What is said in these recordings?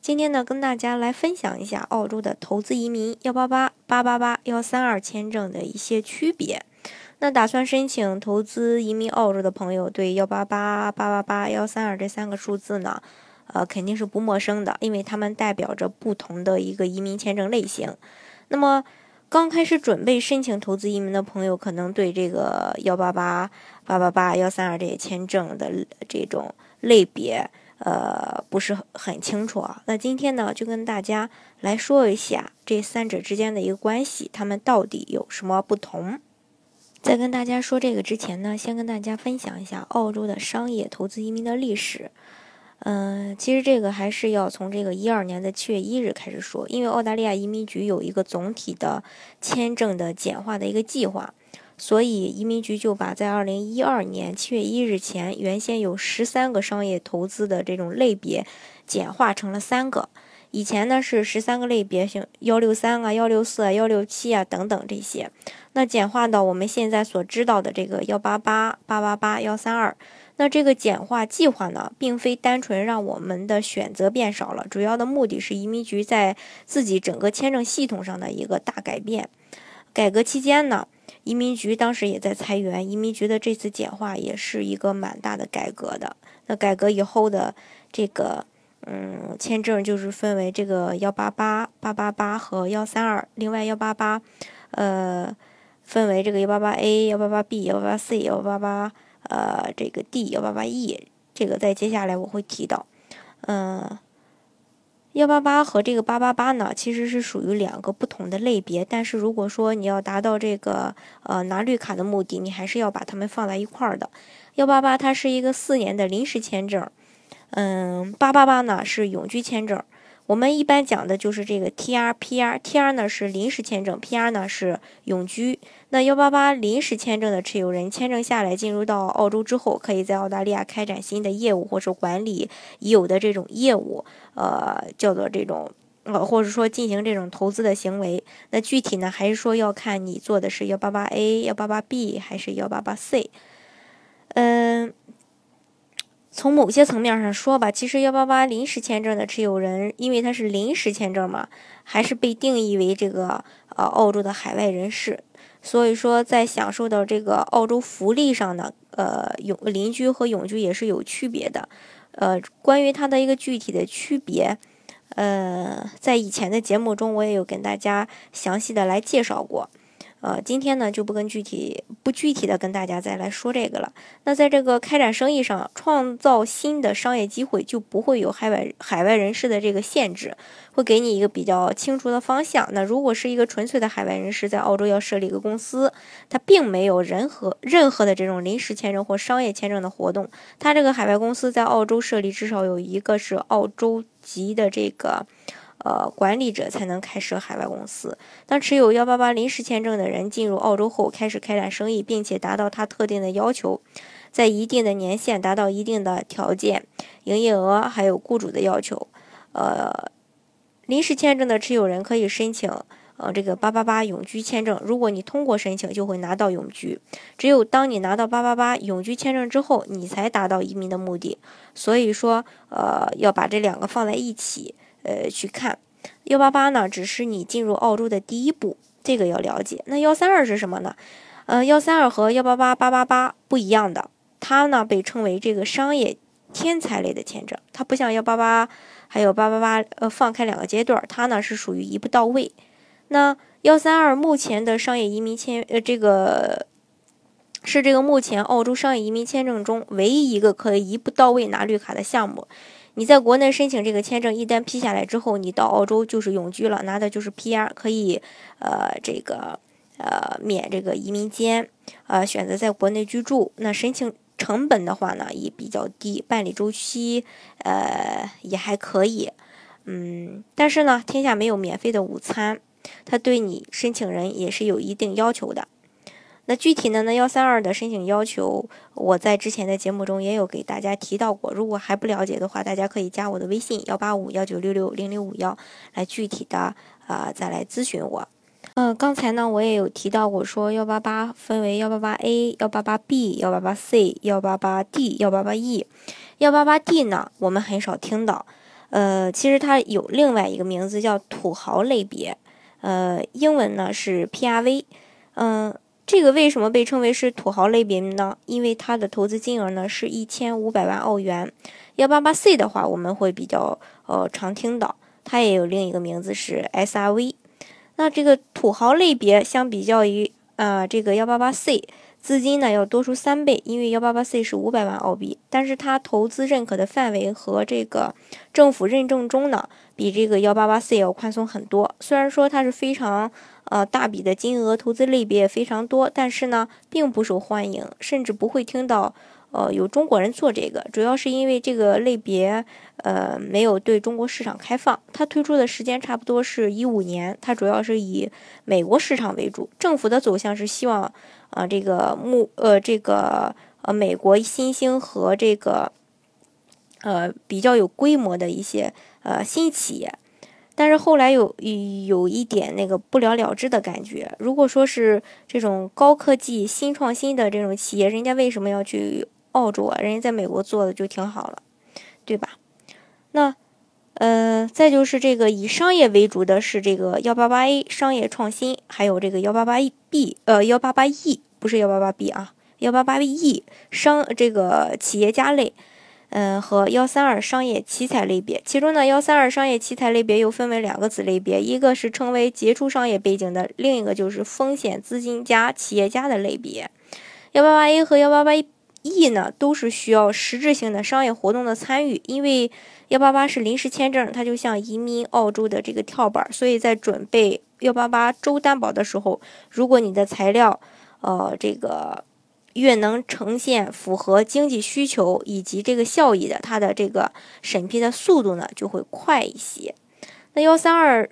今天呢，跟大家来分享一下澳洲的投资移民幺八八八八八幺三二签证的一些区别。那打算申请投资移民澳洲的朋友，对幺八八八八八幺三二这三个数字呢，呃，肯定是不陌生的，因为它们代表着不同的一个移民签证类型。那么，刚开始准备申请投资移民的朋友，可能对这个幺八八八八八幺三二这些签证的这种类别。呃，不是很清楚啊。那今天呢，就跟大家来说一下这三者之间的一个关系，他们到底有什么不同？在跟大家说这个之前呢，先跟大家分享一下澳洲的商业投资移民的历史。嗯，其实这个还是要从这个一二年的七月一日开始说，因为澳大利亚移民局有一个总体的签证的简化的一个计划。所以移民局就把在二零一二年七月一日前，原先有十三个商业投资的这种类别，简化成了三个。以前呢是十三个类别，像幺六三啊、幺六四啊、幺六七啊等等这些。那简化到我们现在所知道的这个幺八八、八八八、幺三二。那这个简化计划呢，并非单纯让我们的选择变少了，主要的目的是移民局在自己整个签证系统上的一个大改变。改革期间呢。移民局当时也在裁员，移民局的这次简化也是一个蛮大的改革的。那改革以后的这个，嗯，签证就是分为这个幺八八、八八八和幺三二。另外幺八八，呃，分为这个幺八八 A、幺八八 B、幺八八 C、幺八八呃这个 D、幺八八 E。这个在接下来我会提到，嗯。幺八八和这个八八八呢，其实是属于两个不同的类别。但是如果说你要达到这个呃拿绿卡的目的，你还是要把它们放在一块儿的。幺八八它是一个四年的临时签证，嗯，八八八呢是永居签证。我们一般讲的就是这个 T R P R，T R 呢是临时签证，P R 呢是永居。那幺八八临时签证的持有人，签证下来进入到澳洲之后，可以在澳大利亚开展新的业务，或是管理已有的这种业务，呃，叫做这种，呃，或者说进行这种投资的行为。那具体呢，还是说要看你做的是幺八八 A、幺八八 B 还是幺八八 C，嗯。从某些层面上说吧，其实幺八八临时签证的持有人，因为他是临时签证嘛，还是被定义为这个呃澳洲的海外人士。所以说，在享受到这个澳洲福利上呢，呃永邻居和永居也是有区别的。呃，关于它的一个具体的区别，呃，在以前的节目中我也有跟大家详细的来介绍过。呃，今天呢就不跟具体不具体的跟大家再来说这个了。那在这个开展生意上，创造新的商业机会，就不会有海外海外人士的这个限制，会给你一个比较清楚的方向。那如果是一个纯粹的海外人士在澳洲要设立一个公司，他并没有任何任何的这种临时签证或商业签证的活动，他这个海外公司在澳洲设立至少有一个是澳洲籍的这个。呃，管理者才能开设海外公司。当持有幺八八临时签证的人进入澳洲后，开始开展生意，并且达到他特定的要求，在一定的年限达到一定的条件、营业额，还有雇主的要求。呃，临时签证的持有人可以申请呃这个八八八永居签证。如果你通过申请，就会拿到永居。只有当你拿到八八八永居签证之后，你才达到移民的目的。所以说，呃，要把这两个放在一起。呃，去看幺八八呢，只是你进入澳洲的第一步，这个要了解。那幺三二是什么呢？呃，幺三二和幺八八八八八不一样的，它呢被称为这个商业天才类的签证，它不像幺八八还有八八八呃放开两个阶段，它呢是属于一步到位。那幺三二目前的商业移民签呃这个是这个目前澳洲商业移民签证中唯一一个可以一步到位拿绿卡的项目。你在国内申请这个签证，一旦批下来之后，你到澳洲就是永居了，拿的就是 PR，可以，呃，这个，呃，免这个移民监，呃，选择在国内居住。那申请成本的话呢，也比较低，办理周期，呃，也还可以，嗯，但是呢，天下没有免费的午餐，它对你申请人也是有一定要求的。那具体的呢，幺三二的申请要求，我在之前的节目中也有给大家提到过。如果还不了解的话，大家可以加我的微信幺八五幺九六六零零五幺，来具体的啊再来咨询我。嗯，刚才呢我也有提到过，说幺八八分为幺八八 A、幺八八 B、幺八八 C、幺八八 D、幺八八 E。幺八八 D 呢，我们很少听到。呃，其实它有另外一个名字叫土豪类别，呃，英文呢是 PRV。嗯。这个为什么被称为是土豪类别呢？因为它的投资金额呢是一千五百万澳元。幺八八 C 的话，我们会比较呃常听到，它也有另一个名字是 SRV。那这个土豪类别相比较于啊这个幺八八 C，资金呢要多出三倍，因为幺八八 C 是五百万澳币，但是它投资认可的范围和这个政府认证中呢，比这个幺八八 C 要宽松很多。虽然说它是非常。呃，大笔的金额投资类别也非常多，但是呢，并不受欢迎，甚至不会听到，呃，有中国人做这个，主要是因为这个类别，呃，没有对中国市场开放。它推出的时间差不多是一五年，它主要是以美国市场为主。政府的走向是希望，啊，这个目，呃，这个，呃，美国新兴和这个，呃，比较有规模的一些，呃，新企业。但是后来有有一点那个不了了之的感觉。如果说是这种高科技、新创新的这种企业，人家为什么要去澳洲啊？人家在美国做的就挺好了，对吧？那呃，再就是这个以商业为主的是这个幺八八 A 商业创新，还有这个幺八八 B 呃幺八八 E 不是幺八八 B 啊，幺八八 E 商这个企业家类。嗯，和幺三二商业奇才类别，其中呢，幺三二商业奇才类别又分为两个子类别，一个是称为杰出商业背景的，另一个就是风险资金加企业家的类别。幺八八 A 和幺八八 E 呢，都是需要实质性的商业活动的参与，因为幺八八是临时签证，它就像移民澳洲的这个跳板，所以在准备幺八八州担保的时候，如果你的材料，呃，这个。越能呈现符合经济需求以及这个效益的，它的这个审批的速度呢就会快一些。那幺三二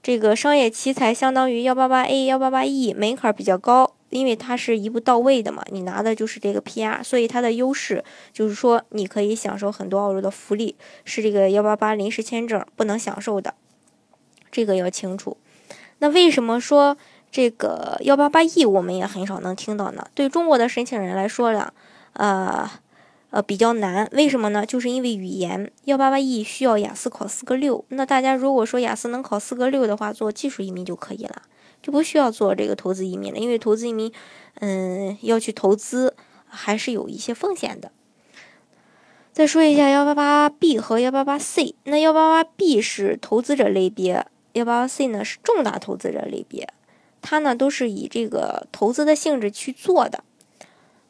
这个商业奇才相当于幺八八 A、幺八八 E，门槛比较高，因为它是一步到位的嘛，你拿的就是这个 PR，所以它的优势就是说你可以享受很多澳洲的福利，是这个幺八八临时签证不能享受的，这个要清楚。那为什么说？这个幺八八 E 我们也很少能听到呢。对中国的申请人来说呢，呃呃比较难。为什么呢？就是因为语言幺八八 E 需要雅思考四个六。那大家如果说雅思能考四个六的话，做技术移民就可以了，就不需要做这个投资移民了。因为投资移民，嗯，要去投资还是有一些风险的。再说一下幺八八 B 和幺八八 C。那幺八八 B 是投资者类别，幺八八 C 呢是重大投资者类别。它呢都是以这个投资的性质去做的，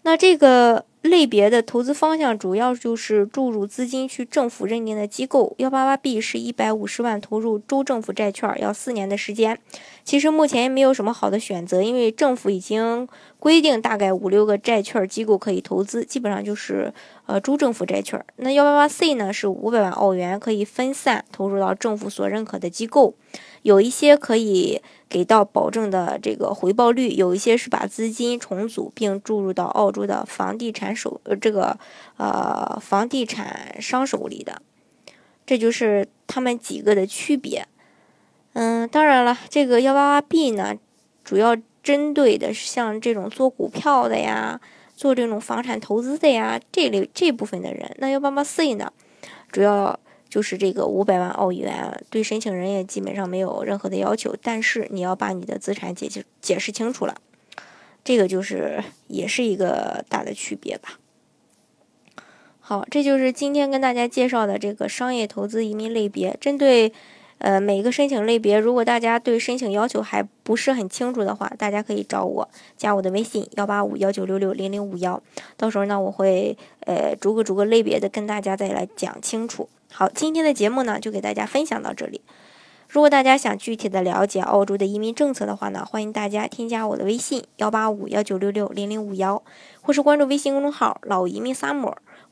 那这个类别的投资方向主要就是注入资金去政府认定的机构。幺八八 B 是一百五十万投入州政府债券，要四年的时间。其实目前也没有什么好的选择，因为政府已经规定大概五六个债券机构可以投资，基本上就是呃州政府债券。那幺八八 C 呢是五百万澳元，可以分散投入到政府所认可的机构。有一些可以给到保证的这个回报率，有一些是把资金重组并注入到澳洲的房地产手呃这个呃房地产商手里的，这就是他们几个的区别。嗯，当然了，这个幺八八 B 呢，主要针对的是像这种做股票的呀，做这种房产投资的呀这类这部分的人。那幺八八 C 呢，主要。就是这个五百万澳元，对申请人也基本上没有任何的要求，但是你要把你的资产解释解释清楚了，这个就是也是一个大的区别吧。好，这就是今天跟大家介绍的这个商业投资移民类别。针对呃每个申请类别，如果大家对申请要求还不是很清楚的话，大家可以找我加我的微信幺八五幺九六六零零五幺，到时候呢我会呃逐个逐个类别的跟大家再来讲清楚。好，今天的节目呢，就给大家分享到这里。如果大家想具体的了解澳洲的移民政策的话呢，欢迎大家添加我的微信幺八五幺九六六零零五幺，或是关注微信公众号“老移民 summer”，